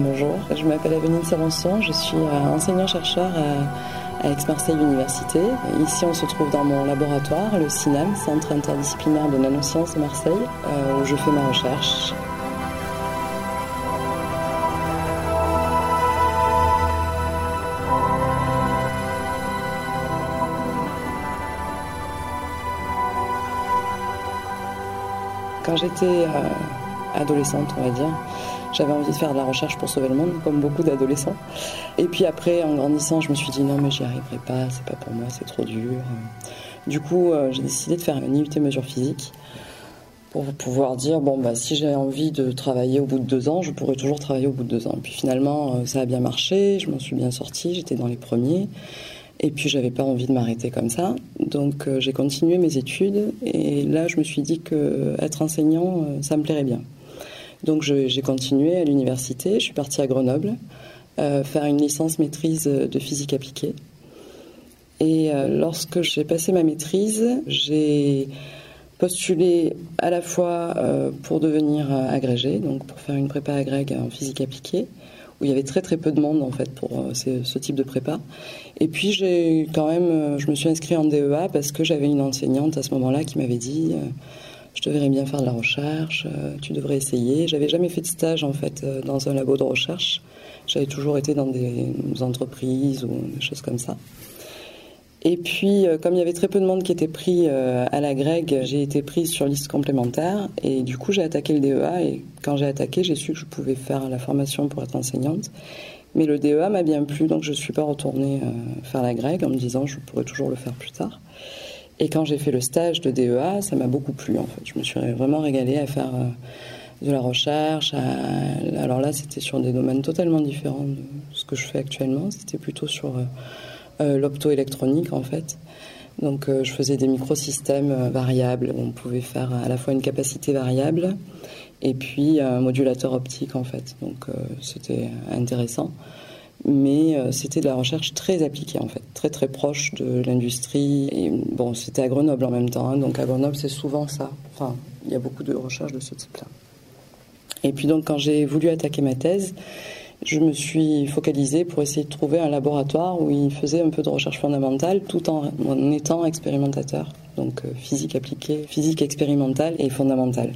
Bonjour, je m'appelle Avenine Savanson, je suis enseignant-chercheur à, à Aix-Marseille Université. Ici, on se trouve dans mon laboratoire, le CINAM, Centre interdisciplinaire de nanosciences de Marseille, où je fais ma recherche. Quand j'étais euh, adolescente, on va dire, j'avais envie de faire de la recherche pour sauver le monde, comme beaucoup d'adolescents. Et puis après, en grandissant, je me suis dit non, mais j'y arriverai pas, c'est pas pour moi, c'est trop dur. Du coup, euh, j'ai décidé de faire une IUT mesure physique pour pouvoir dire bon bah si j'ai envie de travailler au bout de deux ans, je pourrais toujours travailler au bout de deux ans. Et puis finalement, euh, ça a bien marché, je m'en suis bien sortie, j'étais dans les premiers. Et puis j'avais pas envie de m'arrêter comme ça, donc euh, j'ai continué mes études et là je me suis dit que être enseignant ça me plairait bien. Donc j'ai continué à l'université, je suis partie à Grenoble euh, faire une licence maîtrise de physique appliquée. Et lorsque j'ai passé ma maîtrise, j'ai postulé à la fois pour devenir agrégé, donc pour faire une prépa agrég en physique appliquée, où il y avait très très peu de monde en fait pour euh, ce type de prépa. Et puis j'ai quand même, euh, je me suis inscrite en DEA parce que j'avais une enseignante à ce moment-là qui m'avait dit euh, je te verrais bien faire de la recherche, tu devrais essayer. J'avais jamais fait de stage en fait dans un labo de recherche. J'avais toujours été dans des entreprises ou des choses comme ça. Et puis, euh, comme il y avait très peu de monde qui était pris euh, à la grecque, j'ai été prise sur liste complémentaire. Et du coup, j'ai attaqué le DEA. Et quand j'ai attaqué, j'ai su que je pouvais faire la formation pour être enseignante. Mais le DEA m'a bien plu, donc je ne suis pas retournée euh, faire la grecque en me disant je pourrais toujours le faire plus tard. Et quand j'ai fait le stage de DEA, ça m'a beaucoup plu en fait. Je me suis vraiment régalée à faire de la recherche. Alors là, c'était sur des domaines totalement différents de ce que je fais actuellement. C'était plutôt sur euh, l'optoélectronique en fait. Donc euh, je faisais des microsystèmes euh, variables. On pouvait faire à la fois une capacité variable et puis un modulateur optique en fait. Donc c'était intéressant. Mais c'était de la recherche très appliquée en fait, très très proche de l'industrie. Et bon, c'était à Grenoble en même temps. Hein. donc à Grenoble, c'est souvent ça. Enfin, il y a beaucoup de recherches de ce type-là. Et puis donc quand j'ai voulu attaquer ma thèse, je me suis focalisée pour essayer de trouver un laboratoire où il faisait un peu de recherche fondamentale tout en, étant expérimentateur. Donc euh, physique appliquée, physique expérimentale et fondamentale.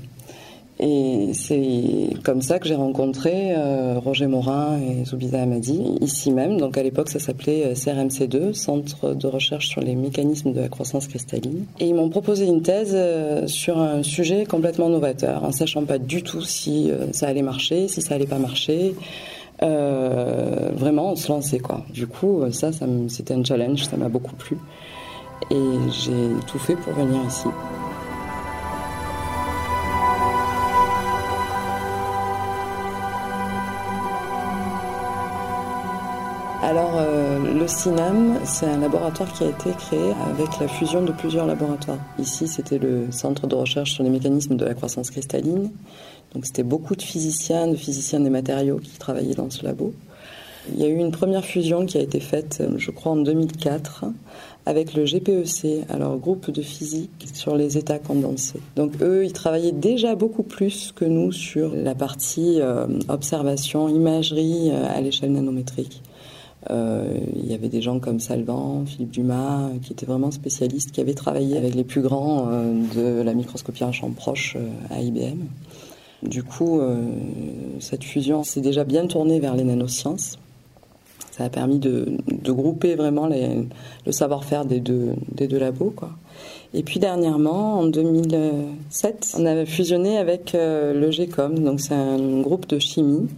Et c'est comme ça que j'ai rencontré euh, Roger Morin et Zoubida Hamadi, ici même. Donc à l'époque, ça s'appelait euh, CRMC2, Centre de recherche sur les mécanismes de la croissance cristalline. Et ils m'ont proposé une thèse sur un sujet complètement novateur, en sachant pas du tout si ça allait marcher, si ça allait pas marcher. Euh, vraiment, on se lançait quoi. Du coup, ça, c'était un challenge, ça m'a beaucoup plu. Et j'ai tout fait pour venir ici. Alors, euh, le CINAM, c'est un laboratoire qui a été créé avec la fusion de plusieurs laboratoires. Ici, c'était le Centre de recherche sur les mécanismes de la croissance cristalline. Donc c'était beaucoup de physiciens, de physiciens des matériaux qui travaillaient dans ce labo. Il y a eu une première fusion qui a été faite, je crois, en 2004 avec le GPEC, alors groupe de physique sur les états condensés. Donc eux, ils travaillaient déjà beaucoup plus que nous sur la partie euh, observation, imagerie euh, à l'échelle nanométrique. Euh, il y avait des gens comme Salvan, Philippe Dumas, qui étaient vraiment spécialistes, qui avaient travaillé avec les plus grands de la microscopie en champ proche à IBM. Du coup, euh, cette fusion s'est déjà bien tournée vers les nanosciences. Ça a permis de, grouper vraiment le savoir-faire des deux, labos. Et puis dernièrement, en 2007, on a fusionné avec euh, le GECOM, donc c'est un groupe de chimie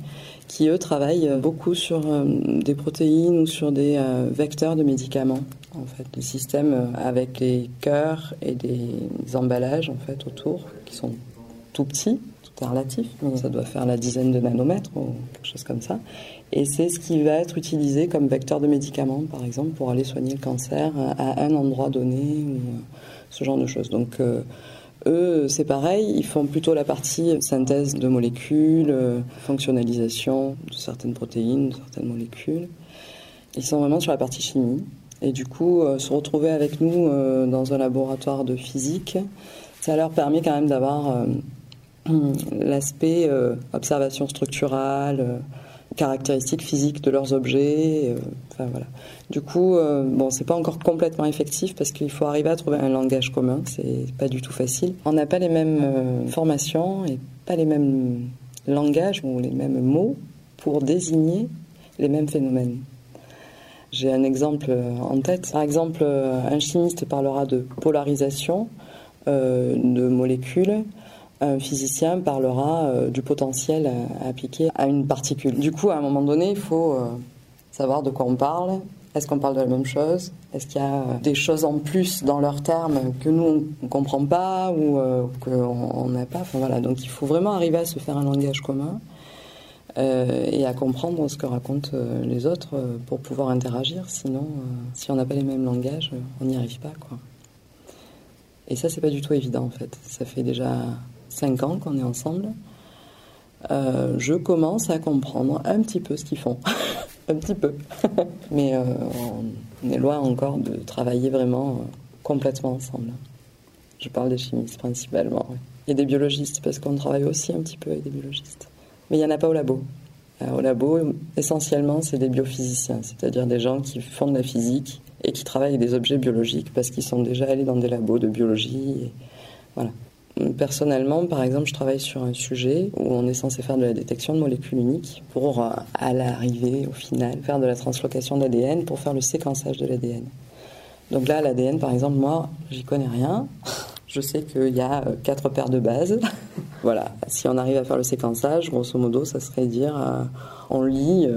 qui, eux, travaillent beaucoup sur euh, des protéines ou sur des vecteurs de médicaments, en fait, des systèmes avec les cœurs et des emballages, en fait, autour, qui sont tout petits c'est relatif, mais ça doit faire la dizaine de nanomètres ou quelque chose comme ça. Et c'est ce qui va être utilisé comme vecteur de médicaments, par exemple, pour aller soigner le cancer à un endroit donné ou ce genre de choses. Donc, euh, eux, c'est pareil, ils font plutôt la partie synthèse de molécules, fonctionnalisation de certaines protéines, de certaines molécules. Ils sont vraiment sur la partie chimie. Et du coup, euh, se retrouver avec nous euh, dans un laboratoire de physique, ça leur permet quand même d'avoir l'aspect euh, observation structurale, euh, caractéristiques physiques de leurs objets. Euh, enfin voilà. Du coup, euh, bon, c'est pas encore complètement effectif parce qu'il faut arriver à trouver un langage commun. C'est pas du tout facile. On n'a pas les mêmes euh, formations et pas les mêmes langages ou les mêmes mots pour désigner les mêmes phénomènes. J'ai un exemple en tête. Par exemple, un chimiste parlera de polarisation de molécules un physicien parlera euh, du potentiel appliqué à une particule. Du coup, à un moment donné, il faut euh, savoir de quoi on parle. Est-ce qu'on parle de la même chose? Est-ce qu'il y a des choses en plus dans leurs termes que nous, on ne comprend pas ou euh, qu'on n'a pas? Enfin, voilà. Donc il faut vraiment arriver à se faire un langage commun et à comprendre ce que racontent les autres pour pouvoir interagir. Sinon, si on n'a pas les mêmes langages, on n'y arrive pas. Quoi. Et ça, c'est pas du tout évident en fait. Ça fait déjà 5 ans qu'on est ensemble, euh, je commence à comprendre un petit peu ce qu'ils font. un petit peu. Mais euh, on est loin encore de travailler vraiment euh, complètement ensemble. Je parle des chimistes principalement. Et des biologistes, parce qu'on travaille aussi un petit peu avec des biologistes. Mais il n'y en a pas au labo. au labo, essentiellement, c'est des biophysiciens, c'est-à-dire des gens qui font de la physique et qui travaillent avec des objets biologiques parce qu'ils sont déjà allés dans des labos de biologie. voilà. Personnellement, par exemple, je travaille sur un sujet où on est censé faire de la détection de molécules uniques pour, euh, à l'arrivée, au final, faire de la translocation d'ADN pour faire le séquençage de l'ADN. Donc là, l'ADN, par exemple, moi, j'y connais rien. Je sais qu'il y a euh, quatre paires de bases. voilà. Si on arrive à faire le séquençage, grosso modo, ça serait dire euh, on lit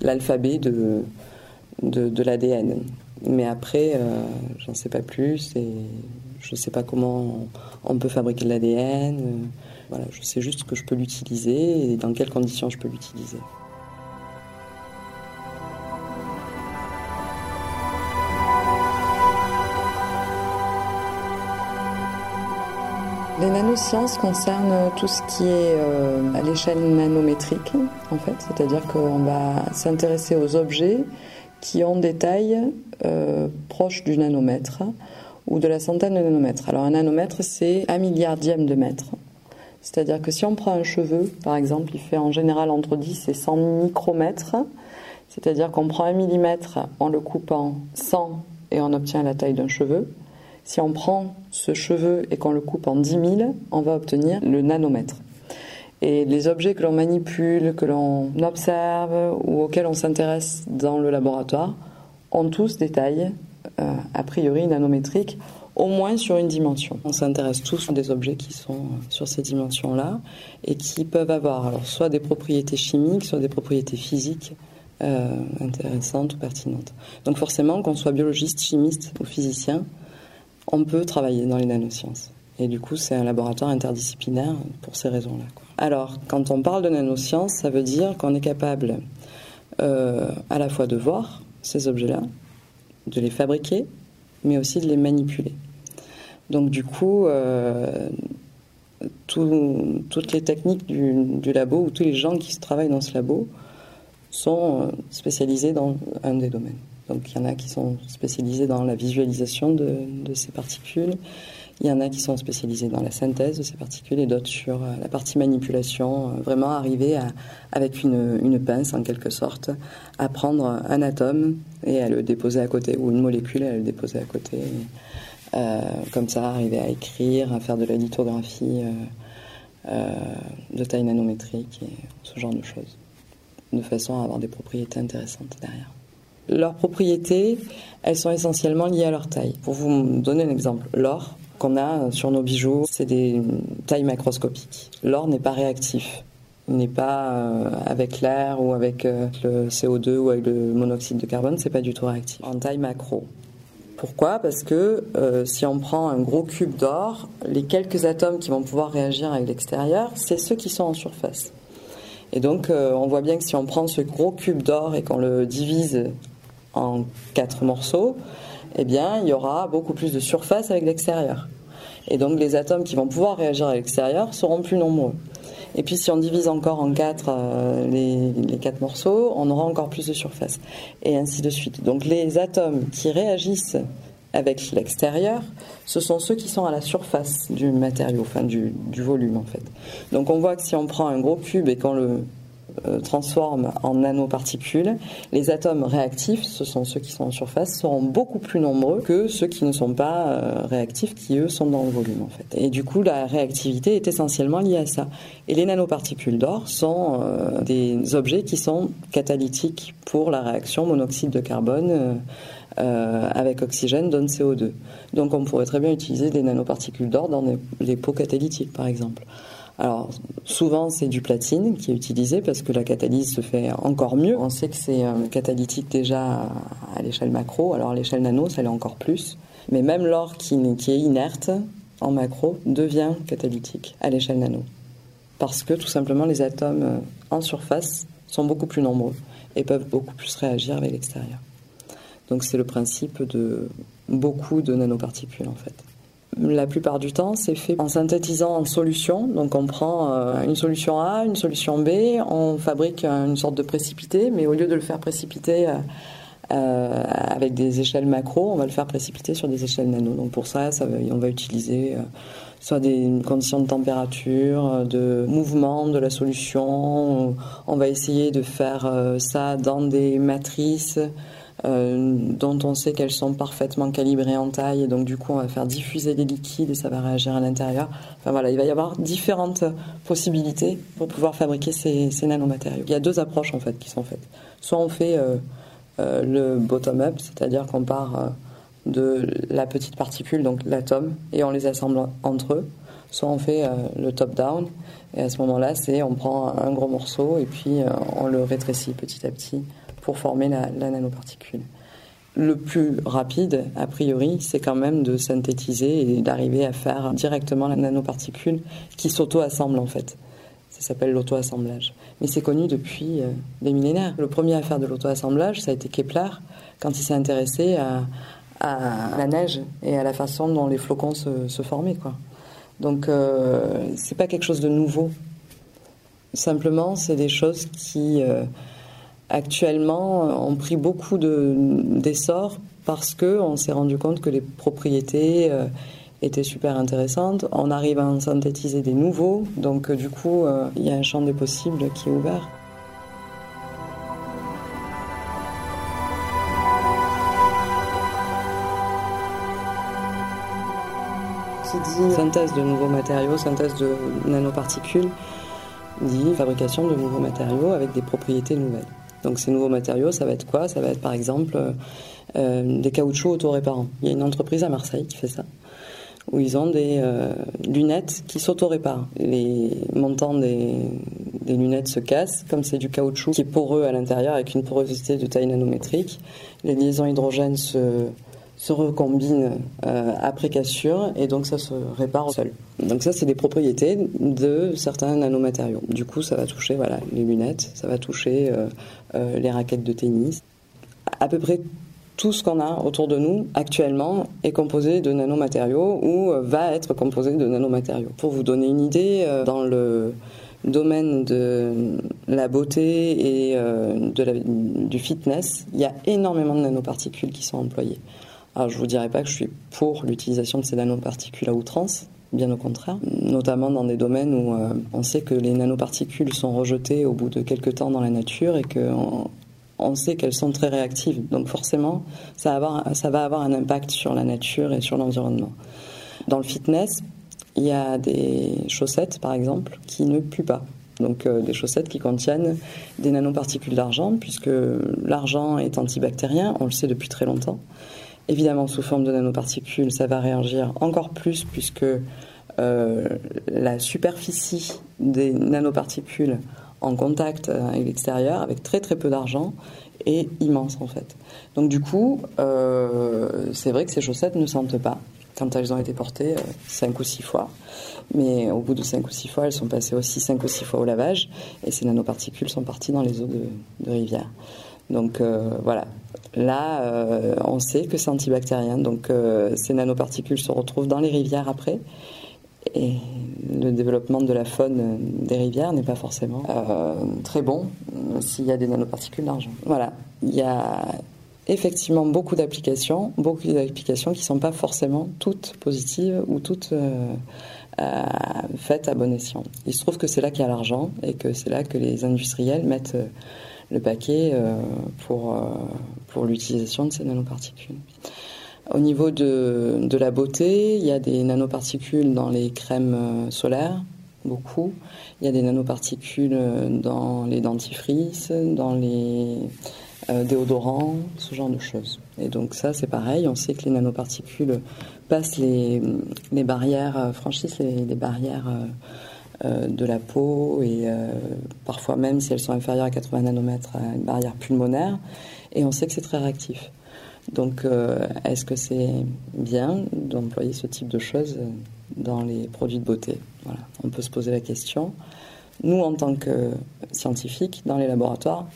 l'alphabet de, de, l'ADN. Mais après, j'en sais pas plus je ne sais pas comment on peut fabriquer de l'ADN. Euh, voilà, je sais juste que je peux l'utiliser et dans quelles conditions je peux l'utiliser. Les nanosciences concernent tout ce qui est euh, à l'échelle nanométrique, en fait, c'est-à-dire qu'on va s'intéresser aux objets qui ont des tailles euh, proches du nanomètre ou de la centaine de nanomètres. Alors un nanomètre, c'est un milliardième de mètre. C'est-à-dire que si on prend un cheveu, par exemple, il fait en général entre 10 et 100 micromètres. C'est-à-dire qu'on prend un millimètre en le coupant 100 et on obtient la taille d'un cheveu. Si on prend ce cheveu et qu'on le coupe en 10 000, on va obtenir le nanomètre. Et les objets que l'on manipule, que l'on observe ou auxquels on s'intéresse dans le laboratoire ont tous des tailles a priori nanométriques, au moins sur une dimension. On s'intéresse tous à des objets qui sont euh, sur ces dimensions-là et qui peuvent avoir alors soit des propriétés chimiques, soit des propriétés physiques euh, intéressantes ou pertinentes. Donc forcément, qu'on soit biologiste, chimiste ou physicien, on peut travailler dans les nanosciences. Et du coup, c'est un laboratoire interdisciplinaire pour ces raisons-là. Alors, quand on parle de nanosciences, ça veut dire qu'on est capable à la fois de voir ces objets-là, de les fabriquer, mais aussi de les manipuler. Donc du coup, euh, toutes les techniques du, labo ou tous les gens qui travaillent dans ce labo sont euh, spécialisés dans un des domaines. Donc il y en a qui sont spécialisés dans la visualisation de ces particules, il y en a qui sont spécialisés dans la synthèse de ces particules et d'autres sur euh, la partie manipulation, euh, vraiment arriver à, avec une, une, pince en quelque sorte, à prendre un atome et à le déposer à côté, ou une molécule et à le déposer à côté. Euh, comme ça, arriver à écrire, à faire de la lithographie de taille nanométrique et ce genre de choses, de façon à avoir des propriétés intéressantes derrière. Leurs propriétés, elles sont essentiellement liées à leur taille. Pour vous donner un exemple, l'or, qu'on a sur nos bijoux, c'est des tailles macroscopiques. L'or n'est pas réactif. N'est pas euh, avec l'air ou avec euh, le CO2 ou avec le monoxyde de carbone, c'est pas du tout réactif. En taille macro. Pourquoi? Parce que euh, si on prend un gros cube d'or, les quelques atomes qui vont pouvoir réagir avec l'extérieur, c'est ceux qui sont en surface. Et donc, on voit bien que si on prend ce gros cube d'or et qu'on le divise en quatre morceaux, eh bien, il y aura beaucoup plus de surface avec l'extérieur. Et donc, les atomes qui vont pouvoir réagir à l'extérieur seront plus nombreux. Et puis, si on divise encore en quatre euh, les, quatre morceaux, on aura encore plus de surface. Et ainsi de suite. Donc, les atomes qui réagissent avec l'extérieur, ce sont ceux qui sont à la surface du matériau, enfin du, du, volume en fait. Donc on voit que si on prend un gros cube et qu'on le transforme en nanoparticules, les atomes réactifs, ce sont ceux qui sont en surface, seront beaucoup plus nombreux que ceux qui ne sont pas euh, réactifs, qui eux sont dans le volume en fait. Et du coup, la réactivité est essentiellement liée à ça. Et les nanoparticules d'or sont euh, des objets qui sont catalytiques pour la réaction monoxyde de carbone. avec oxygène donne CO2. Donc on pourrait très bien utiliser des nanoparticules d'or dans les pots catalytiques par exemple. Alors souvent c'est du platine qui est utilisé parce que la catalyse se fait encore mieux. On sait que c'est euh, catalytique déjà à l'échelle macro, alors à l'échelle nano ça l'est encore plus. Mais même l'or qui, est inerte en macro devient catalytique à l'échelle nano. Parce que tout simplement les atomes euh, en surface sont beaucoup plus nombreux et peuvent beaucoup plus réagir avec l'extérieur. Donc c'est le principe de beaucoup de nanoparticules en fait. La plupart du temps, c'est fait en synthétisant en solution. Donc on prend euh, une solution A, une solution B, on fabrique une sorte de précipité, mais au lieu de le faire précipiter euh, euh, avec des échelles macro, on va le faire précipiter sur des échelles nano. Donc pour ça, on va utiliser soit des conditions de température, de mouvement de la solution. On va essayer de faire ça dans des matrices euh, dont on sait qu'elles sont parfaitement calibrées en taille, et donc du coup on va faire diffuser les liquides et ça va réagir à l'intérieur. Enfin voilà, il va y avoir différentes possibilités pour pouvoir fabriquer ces, nanomatériaux. Il y a deux approches en fait qui sont faites. Soit on fait euh, euh, le bottom-up, c'est-à-dire qu'on part de la petite particule, donc l'atome, et on les assemble entre eux. Soit on fait le top-down, et à ce moment-là, c'est on prend un gros morceau et puis on le rétrécit petit à petit pour former la, nanoparticule. Le plus rapide, a priori, c'est quand même de synthétiser et d'arriver à faire directement la nanoparticule qui s'auto-assemble en fait. Ça s'appelle l'auto-assemblage. Mais c'est connu depuis euh, des millénaires. Le premier à faire de l'auto-assemblage, ça a été Kepler, quand il s'est intéressé à, la neige et à la façon dont les flocons se, formaient. Quoi. Donc, euh, c'est pas quelque chose de nouveau. Simplement, c'est des choses qui. Euh, actuellement euh, ont pris beaucoup d'essor parce qu'on s'est rendu compte que les propriétés euh, étaient super intéressantes. On arrive à en synthétiser des nouveaux, donc euh, du coup, il y a un champ des possibles qui est ouvert. Synthèse de nouveaux matériaux, synthèse de nanoparticules, dit fabrication de nouveaux matériaux avec des propriétés nouvelles. Donc ces nouveaux matériaux, ça va être quoi? Ça va être par exemple euh, des caoutchoucs auto-réparants. Il y a une entreprise à Marseille qui fait ça, où ils ont des euh, lunettes qui s'auto-réparent. Les montants des, lunettes se cassent, comme c'est du caoutchouc qui est poreux à l'intérieur avec une porosité de taille nanométrique. Les liaisons hydrogènes se se recombinent euh, après cassure et donc ça se répare seul. Donc ça c'est des propriétés de certains nanomatériaux. Du coup ça va toucher voilà les lunettes, ça va toucher euh, euh, les raquettes de tennis. À peu près tout ce qu'on a autour de nous actuellement est composé de nanomatériaux ou va être composé de nanomatériaux. Pour vous donner une idée, dans le domaine de la beauté et de du fitness, il y a énormément de nanoparticules qui sont employées. Alors je vous dirais pas que je suis pour l'utilisation de ces nanoparticules à outrance, bien au contraire, notamment dans des domaines où euh, on sait que les nanoparticules sont rejetées au bout de quelques temps dans la nature et qu'on on sait qu'elles sont très réactives. Donc forcément, ça va, avoir, ça va avoir un impact sur la nature et sur l'environnement. Dans le fitness, il y a des chaussettes, par exemple, qui ne puent pas. Donc euh, des chaussettes qui contiennent des nanoparticules d'argent, puisque l'argent est antibactérien, on le sait depuis très longtemps. Évidemment, sous forme de nanoparticules, ça va réagir encore plus puisque euh, la superficie des nanoparticules en contact avec l'extérieur, avec très très peu d'argent, est immense en fait. Donc du coup, euh, c'est vrai que ces chaussettes ne sentent pas quand elles ont été portées 5 euh, ou 6 fois. Mais au bout de 5 ou 6 fois, elles sont passées aussi 5 ou 6 fois au lavage et ces nanoparticules sont parties dans les eaux de, de rivière. Donc voilà, Là, euh, on sait que c'est antibactérien, donc euh, ces nanoparticules se retrouvent dans les rivières après. Et le développement de la faune des rivières n'est pas forcément euh, très bon s'il y a des nanoparticules d'argent. Voilà, il y a effectivement beaucoup d'applications, beaucoup d'applications qui ne sont pas forcément toutes positives ou toutes faites à bon escient. Il se trouve que c'est là qu'il y a l'argent et que c'est là que les industriels mettent le paquet pour, pour l'utilisation de ces nanoparticules. Au niveau de, de, la beauté, il y a des nanoparticules dans les crèmes solaires, beaucoup. Il y a des nanoparticules dans les dentifrices, dans les euh, déodorants, ce genre de choses. Et donc ça, c'est pareil. On sait que les nanoparticules passent les, les barrières, euh, franchissent les, barrières euh, de la peau et parfois même si elles sont inférieures à 80 nanomètres, à une barrière pulmonaire. Et on sait que c'est très réactif. Donc, est-ce que c'est bien d'employer ce type de choses dans les produits de beauté? Voilà. On peut se poser la question. Nous, en tant que scientifiques, dans les laboratoires,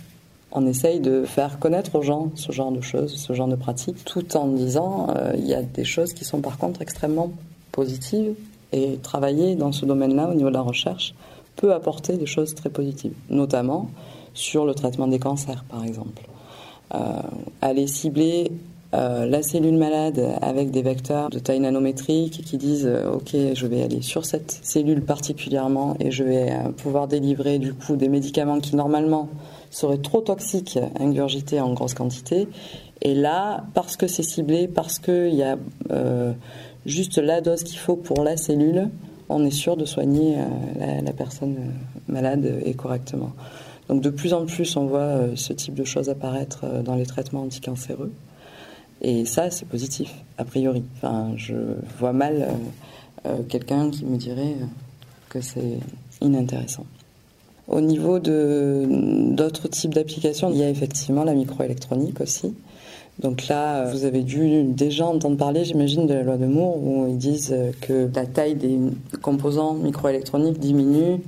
on essaye de faire connaître aux gens ce genre de choses, ce genre de pratiques, tout en disant euh, il y a des choses qui sont par contre extrêmement positives et travailler dans ce domaine-là au niveau de la recherche peut apporter des choses très positives, notamment sur le traitement des cancers par exemple. Euh, aller cibler euh, la cellule malade avec des vecteurs de taille nanométrique qui disent ok je vais aller sur cette cellule particulièrement et je vais pouvoir délivrer du coup des médicaments qui normalement serait trop toxique ingurgité en grosse quantité. Et là, parce que c'est ciblé, parce qu'il y a euh, juste la dose qu'il faut pour la cellule, on est sûr de soigner euh, la, personne euh, malade et correctement. Donc de plus en plus, on voit ce type de choses apparaître dans les traitements anticancéreux. Et ça, c'est positif, a priori. Enfin, je vois mal quelqu'un qui me dirait que c'est inintéressant. Au niveau d'autres types d'applications, il y a effectivement la microélectronique aussi. Donc là, vous avez dû déjà entendre parler, j'imagine, de la loi de Moore, où ils disent que la taille des composants microélectroniques diminue,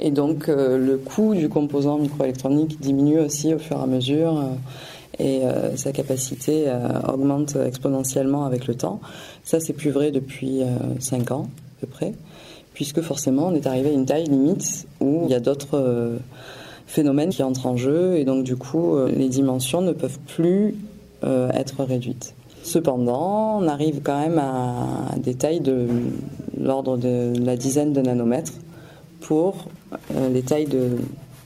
et donc euh, le coût du composant microélectronique diminue aussi au fur et à mesure, euh, et euh, sa capacité augmente exponentiellement avec le temps. Ça, c'est plus vrai depuis 5 ans, à peu près puisque forcément on est arrivé à une taille limite où il y a d'autres euh, phénomènes qui entrent en jeu et donc du coup euh, les dimensions ne peuvent plus euh, être réduites. Cependant, on arrive quand même à des tailles de l'ordre de la dizaine de nanomètres pour les tailles de,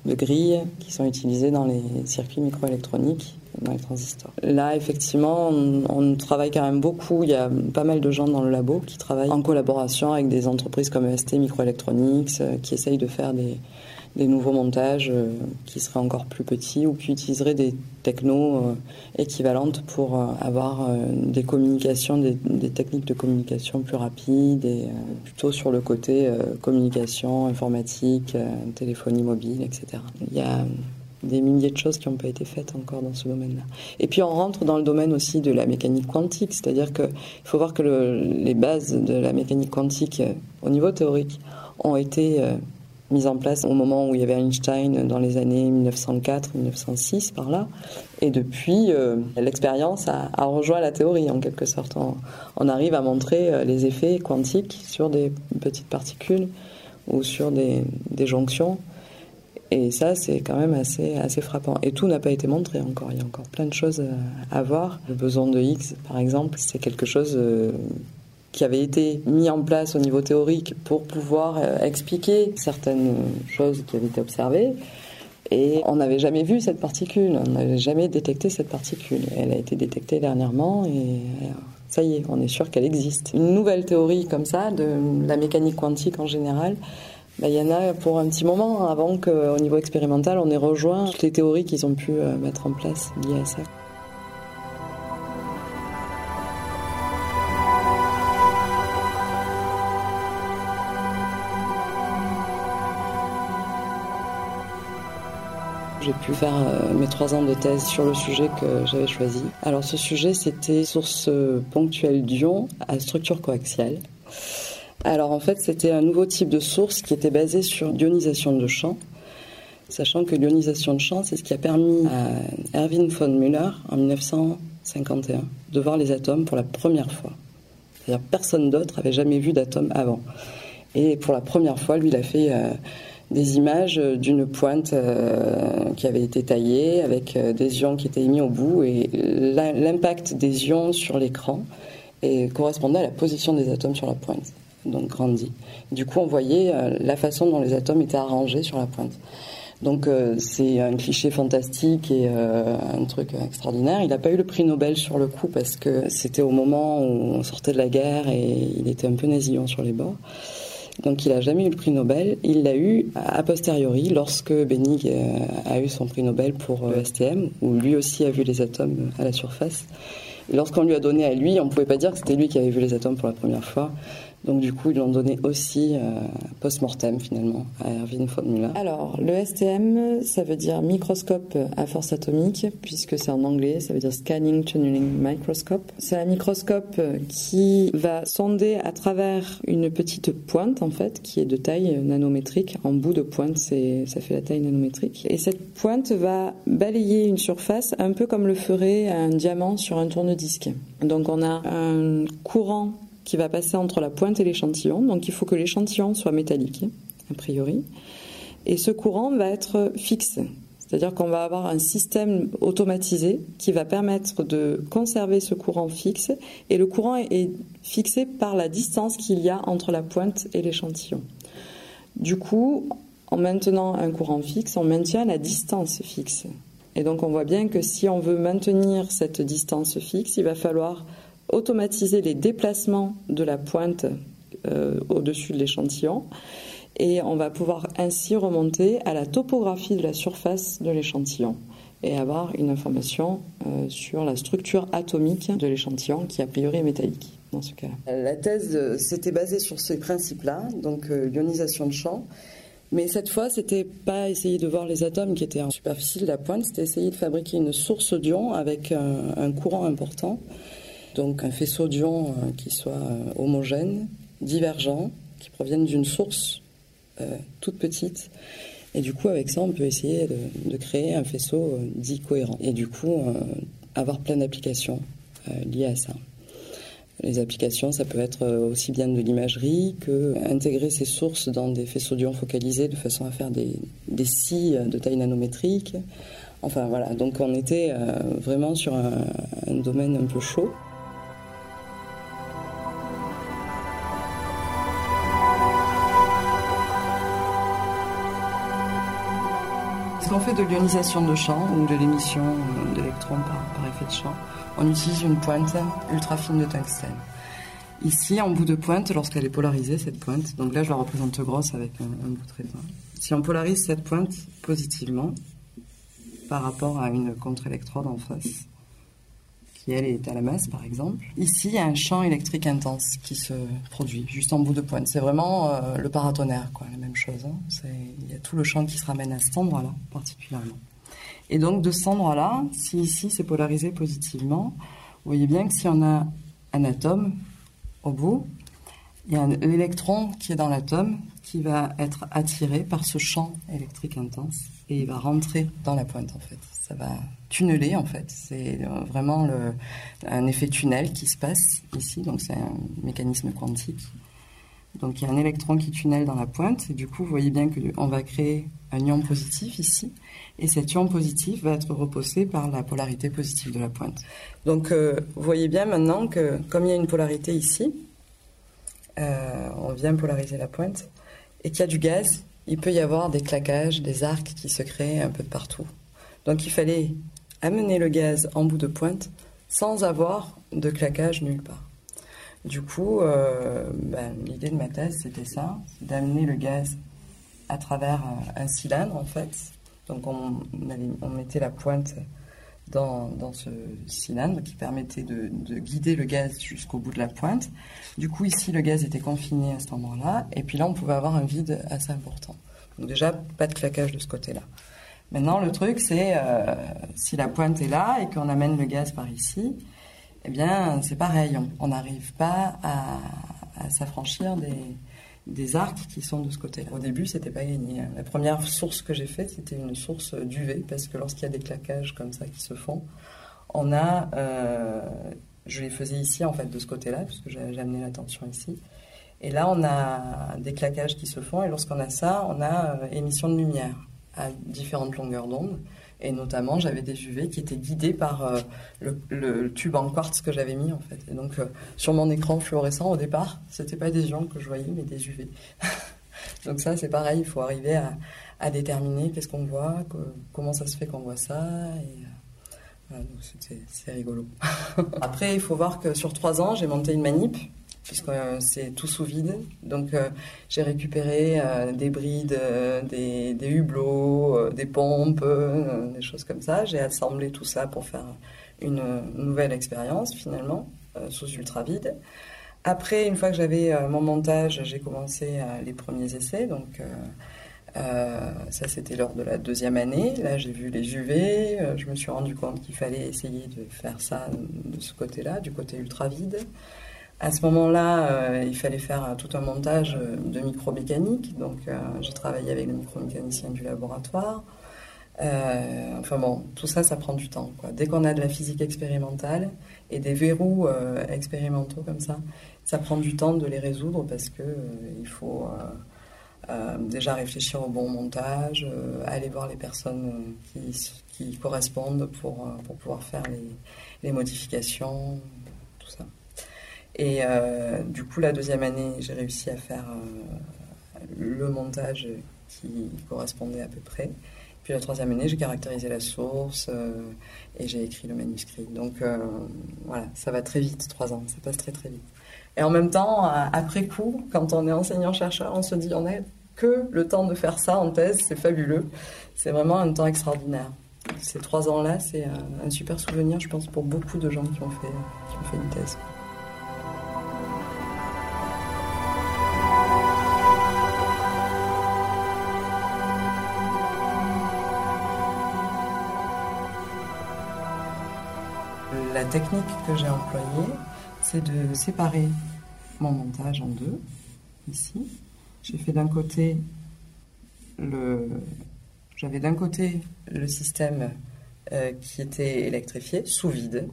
grilles qui sont utilisées dans les circuits microélectroniques dans les transistors. Là, effectivement, on, travaille quand même beaucoup. Il y a pas mal de gens dans le labo qui travaillent en collaboration avec des entreprises comme EST Microelectronics, euh, qui essayent de faire des, nouveaux montages euh, qui seraient encore plus petits ou qui utiliseraient des technos euh, équivalentes pour avoir des communications, des, des, techniques de communication plus rapides et plutôt sur le côté communication, informatique, téléphonie mobile, etc. Il y a des milliers de choses qui n'ont pas été faites encore dans ce domaine-là. Et puis on rentre dans le domaine aussi de la mécanique quantique, c'est-à-dire qu'il faut voir que les bases de la mécanique quantique euh, au niveau théorique ont été euh, mises en place au moment où il y avait Einstein dans les années 1904-1906 par là. Et depuis, euh, l'expérience a, rejoint la théorie en quelque sorte. On, arrive à montrer les effets quantiques sur des petites particules ou sur des jonctions et ça, c'est quand même assez, assez frappant. Et tout n'a pas été montré encore. Il y a encore plein de choses à voir. Le besoin de X, par exemple, c'est quelque chose euh, qui avait été mis en place au niveau théorique pour pouvoir euh, expliquer certaines choses qui avaient été observées. Et on n'avait jamais vu cette particule, on n'avait jamais détecté cette particule. Elle a été détectée dernièrement et euh, ça y est, on est sûr qu'elle existe. Une nouvelle théorie comme ça, de la mécanique quantique en général, bah, il y en a pour un petit moment avant qu'au niveau expérimental, on ait rejoint toutes les théories qu'ils ont pu euh, mettre en place liées à ça. J'ai pu faire euh, mes trois ans de thèse sur le sujet que j'avais choisi. Alors ce sujet, c'était source ponctuelle d'ion à structure coaxiale. Alors en fait, c'était un nouveau type de source qui était basé sur l'ionisation de champ, sachant que l'ionisation de champ, c'est ce qui a permis à Erwin von Müller en 1951 de voir les atomes pour la première fois. C'est-à-dire personne d'autre avait jamais vu d'atomes avant. Et pour la première fois, lui, il a fait euh, des images d'une pointe euh, qui avait été taillée avec euh, des ions qui étaient émis au bout et l'impact des ions sur l'écran correspondait à la position des atomes sur la pointe. donc grandi. Du coup, on voyait la façon dont les atomes étaient arrangés sur la pointe. Donc c'est un cliché fantastique et un truc extraordinaire. Il n'a pas eu le prix Nobel sur le coup parce que c'était au moment où on sortait de la guerre et il était un peu nasillant sur les bords. Donc il n'a jamais eu le prix Nobel. Il l'a eu a posteriori lorsque Bennig euh, a eu son prix Nobel pour euh, STM, où lui aussi a vu les atomes à la surface. Lorsqu'on lui a donné à lui, on ne pouvait pas dire que c'était lui qui avait vu les atomes pour la première fois. Donc du coup, ils l'ont donné aussi euh, post-mortem finalement à Erwin von Müller. Alors, le STM, ça veut dire microscope à force atomique, puisque c'est en anglais, ça veut dire Scanning Tunneling Microscope. C'est un microscope qui va sonder à travers une petite pointe, en fait, qui est de taille nanométrique. En bout de pointe, c'est, ça fait la taille nanométrique. Et cette pointe va balayer une surface un peu comme le ferait un diamant sur un tourne-disque. Donc on a un courant qui va passer entre la pointe et l'échantillon. Donc il faut que l'échantillon soit métallique, a priori. Et ce courant va être fixe. C'est-à-dire qu'on va avoir un système automatisé qui va permettre de conserver ce courant fixe. Et le courant est fixé par la distance qu'il y a entre la pointe et l'échantillon. Du coup, en maintenant un courant fixe, on maintient la distance fixe. Et donc on voit bien que si on veut maintenir cette distance fixe, il va falloir automatiser les déplacements de la pointe euh, au-dessus de l'échantillon et on va pouvoir ainsi remonter à la topographie de la surface de l'échantillon et avoir une information euh, sur la structure atomique de l'échantillon qui a priori est métallique dans ce cas-là. La thèse euh, s'était basée sur ces principes-là, donc l'ionisation de champ. Mais cette fois, c'était pas essayer de voir les atomes qui étaient en superficie de la pointe, c'était essayer de fabriquer une source d'ion avec un courant important donc un faisceau d'ions euh, qui soit euh, homogène, divergent, qui proviennent d'une source euh, toute petite. Et du coup, avec ça, on peut essayer de, créer un faisceau dit cohérent. Et du coup, avoir plein d'applications liées à ça. Les applications, ça peut être aussi bien de l'imagerie que intégrer ces sources dans des faisceaux d'ions focalisés de façon à faire des, des de taille nanométrique. Enfin voilà, donc on était vraiment sur un domaine un peu chaud. Fait de l'ionisation de champ ou de l'émission d'électrons par, effet de champ, on utilise une pointe ultra fine de tungstène. Ici, en bout de pointe, lorsqu'elle est polarisée, cette pointe, donc là je la représente grosse avec un, bout très fin. Si on polarise cette pointe positivement par rapport à une contre-électrode en face, qui elle est à la masse par exemple. Ici, il y a un champ électrique intense qui se produit juste en bout de pointe. C'est vraiment euh, le paratonnerre, quoi, la même chose. Hein. Il y a tout le champ qui se ramène à cet endroit-là particulièrement. Et donc de cet endroit-là, si ici c'est polarisé positivement, vous voyez bien que si on a un atome au bout, il y a l'électron qui est dans l'atome qui va être attiré par ce champ électrique intense et il va rentrer dans la pointe en fait. Ça va tunneler en fait. C'est euh, vraiment un effet tunnel qui se passe ici, donc c'est un mécanisme quantique. Donc il y a un électron qui tunnelle dans la pointe du coup vous voyez bien qu'on va créer un ion positif ici et cet ion positif va être repoussé par la polarité positive de la pointe. Donc euh, vous voyez bien maintenant que comme il y a une polarité ici, euh, on vient polariser la pointe et qu'il y a du gaz, il peut y avoir des claquages, des arcs qui se créent un peu de partout. Donc il fallait amener le gaz en bout de pointe sans avoir de claquage nulle part. Du coup, euh, ben, l'idée de ma thèse, c'était ça, d'amener le gaz à travers un, cylindre, en fait. Donc on, mettait la pointe dans, ce cylindre qui permettait de, de guider le gaz jusqu'au bout de la pointe. Du coup, ici, le gaz était confiné à cet endroit-là, et puis là, on pouvait avoir un vide assez important. Donc déjà, pas de claquage de ce côté-là. Maintenant, le truc, c'est euh, si la pointe est là et qu'on amène le gaz par ici, eh bien, c'est pareil. On n'arrive pas à, s'affranchir des, des, arcs qui sont de ce côté-là. Au début, c'était pas gagné. La première source que j'ai faite, c'était une source d'UV, parce que lorsqu'il y a des claquages comme ça qui se font, on a. Euh, je les faisais ici, en fait, de ce côté-là, puisque j'ai amené la tension ici. Et là, on a des claquages qui se font, et lorsqu'on a ça, on a euh, émission de lumière à différentes longueurs d'onde. Et notamment, j'avais des UV qui étaient guidés par euh, le, tube en quartz que j'avais mis en fait. Et donc, euh, sur mon écran fluorescent au départ, c'était pas des ions que je voyais, mais des UV. donc ça, c'est pareil. Il faut arriver à, déterminer qu'est-ce qu'on voit, comment ça se fait qu'on voit ça. Et, euh, c'est rigolo. Après, il faut voir que sur trois ans, j'ai monté une manip puisque c'est tout sous vide. Donc euh, j'ai récupéré euh, des brides, euh, des, des, hublots, des pompes, des choses comme ça. J'ai assemblé tout ça pour faire une nouvelle expérience finalement, sous ultra vide. Après, une fois que j'avais mon montage, j'ai commencé les premiers essais. Donc ça, c'était lors de la deuxième année. Là, j'ai vu les UV. je me suis rendu compte qu'il fallait essayer de faire ça de ce côté-là, du côté ultra vide. À ce moment-là, euh, il fallait faire euh, tout un montage euh, de micromécanique. Donc, j'ai travaillé avec le micromécanicien du laboratoire. enfin bon, tout ça, ça prend du temps. Dès qu'on a de la physique expérimentale et des verrous expérimentaux comme ça, ça prend du temps de les résoudre parce que il faut déjà réfléchir au bon montage, aller voir les personnes qui, correspondent pour, pour pouvoir faire les modifications, tout ça. Et euh, du coup, la deuxième année, j'ai réussi à faire euh, le montage qui correspondait à peu près. Puis la troisième année, j'ai caractérisé la source euh, et j'ai écrit le manuscrit. Donc voilà, ça va très vite, trois ans, ça passe très très vite. Et en même temps, après coup, quand on est enseignant-chercheur, on se dit on a que le temps de faire ça en thèse, c'est fabuleux. C'est vraiment un temps extraordinaire. Ces trois ans-là, c'est un, super souvenir, je pense, pour beaucoup de gens qui ont fait, qui ont fait une thèse. Technique que j'ai employée, c'est de séparer mon montage en deux, ici. J'ai fait d'un côté. J'avais d'un côté le système euh, qui était électrifié, sous vide.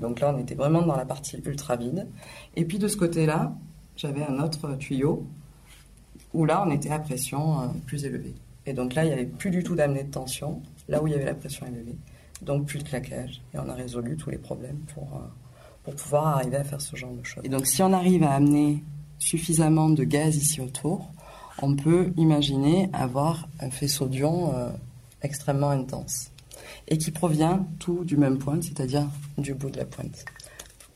Donc là, on était vraiment dans la partie ultra vide. Et puis de ce côté-là, j'avais un autre tuyau où là, on était à pression euh, plus élevée. Et donc là, il n'y avait plus du tout d'amener de tension, là où il y avait la pression élevée donc plus de claquage. Et on a résolu tous les problèmes pour, euh, pour pouvoir arriver à faire ce genre de choses. Et donc si on arrive à amener suffisamment de gaz ici autour, on peut imaginer avoir un faisceau d'ion euh, extrêmement intense et qui provient tout du même point, c'est-à-dire du bout de la pointe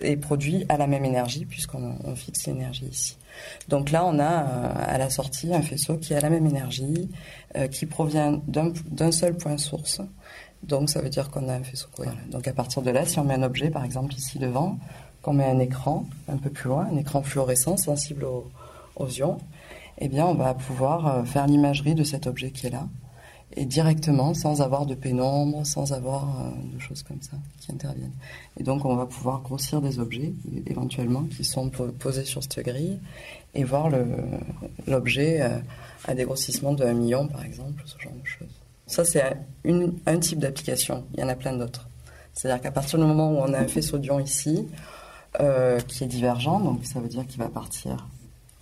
et produit à la même énergie puisqu'on fixe l'énergie ici. Donc là, on a euh, à la sortie un faisceau qui a la même énergie, qui provient d'un seul point source donc ça veut dire qu'on a un faisceau cohérent. Donc à partir de là, si on met un objet, par exemple ici devant, qu'on met un écran un peu plus loin, un écran fluorescent sensible aux, ions, eh bien on va pouvoir euh, faire l'imagerie de cet objet qui est là et directement sans avoir de pénombre, sans avoir euh, de choses comme ça qui interviennent. Et donc on va pouvoir grossir des objets éventuellement qui sont posés sur cette grille et voir l'objet euh, à des grossissements de 1 million par exemple, ce genre de choses. Ça, c'est un type d'application. Il y en a plein d'autres. C'est-à-dire qu'à partir du moment où on a un faisceau d'ion ici, euh, qui est divergent, donc ça veut dire qu'il va partir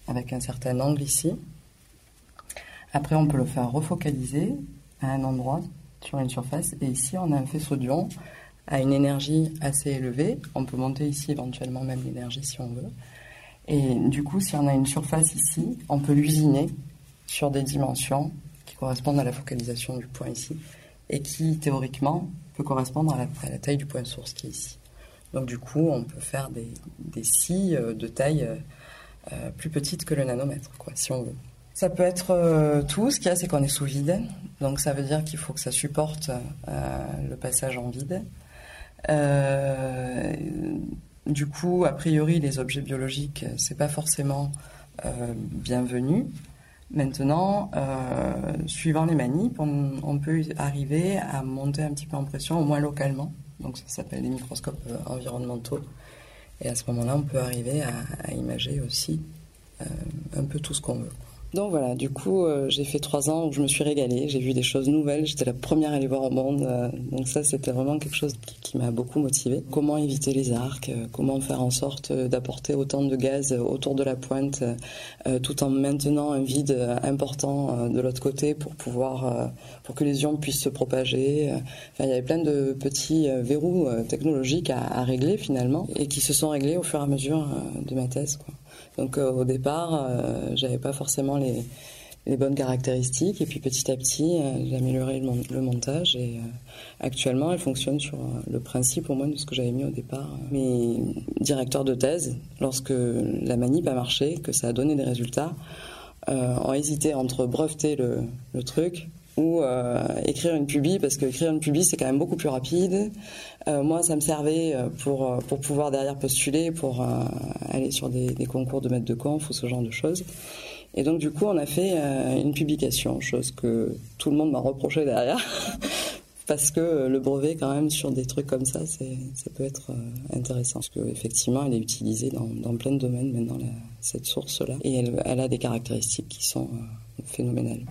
avec un certain angle ici. Après, on peut le faire refocaliser à un endroit sur une surface. Et ici, on a un faisceau d'ion à une énergie assez élevée. On peut monter ici éventuellement même l'énergie si on veut. Et du coup, si on a une surface ici, on peut l'usiner sur des dimensions correspondent à la focalisation du point ici et qui théoriquement peut correspondre à la, taille du point source qui est ici. Donc du coup, on peut faire des, des scies euh, de taille euh, euh, plus petite que le nanomètre, quoi, si on veut. Ça peut être tout. Ce qu'il y a, c'est qu'on est sous vide. Donc ça veut dire qu'il faut que ça supporte le passage en vide. du coup, a priori, les objets biologiques, c'est pas forcément bienvenu. Maintenant, euh, suivant les manips, on, peut arriver à monter un petit peu en pression, au moins localement. Donc ça s'appelle des microscopes euh, environnementaux. Et à ce moment-là, on peut arriver à, imager aussi euh, un peu tout ce qu'on veut. Donc voilà, du coup, euh, j'ai fait trois ans où je me suis régalée, j'ai vu des choses nouvelles, j'étais la première à les voir au monde, euh, donc ça c'était vraiment quelque chose qui, m'a beaucoup motivée. Comment éviter les arcs, euh, comment faire en sorte d'apporter autant de gaz autour de la pointe, tout en maintenant un vide important de l'autre côté pour pouvoir, pour que les ions puissent se propager. Il y avait plein de petits verrous technologiques à, régler finalement, et qui se sont réglés au fur et à mesure de ma thèse. Donc euh, au départ, euh, j'avais pas forcément les, bonnes caractéristiques et puis petit à petit, euh, j'ai amélioré le, montage et actuellement, elle fonctionne sur le principe au moins de ce que j'avais mis au départ. Mes directeurs de thèse, lorsque la manip a marché, que ça a donné des résultats, ont hésité entre breveter le truc ou euh, écrire une pubie parce que écrire une pubie c'est quand même beaucoup plus rapide. Euh, moi ça me servait euh, pour pour pouvoir derrière postuler pour aller sur des, concours de maître de conf ou ce genre de choses. Et donc du coup on a fait une publication, chose que tout le monde m'a reproché derrière. parce que le brevet quand même sur des trucs comme ça, ça peut être intéressant. Parce qu'effectivement, elle est utilisée dans, plein de domaines maintenant, cette source-là. Et elle, a des caractéristiques qui sont phénoménales.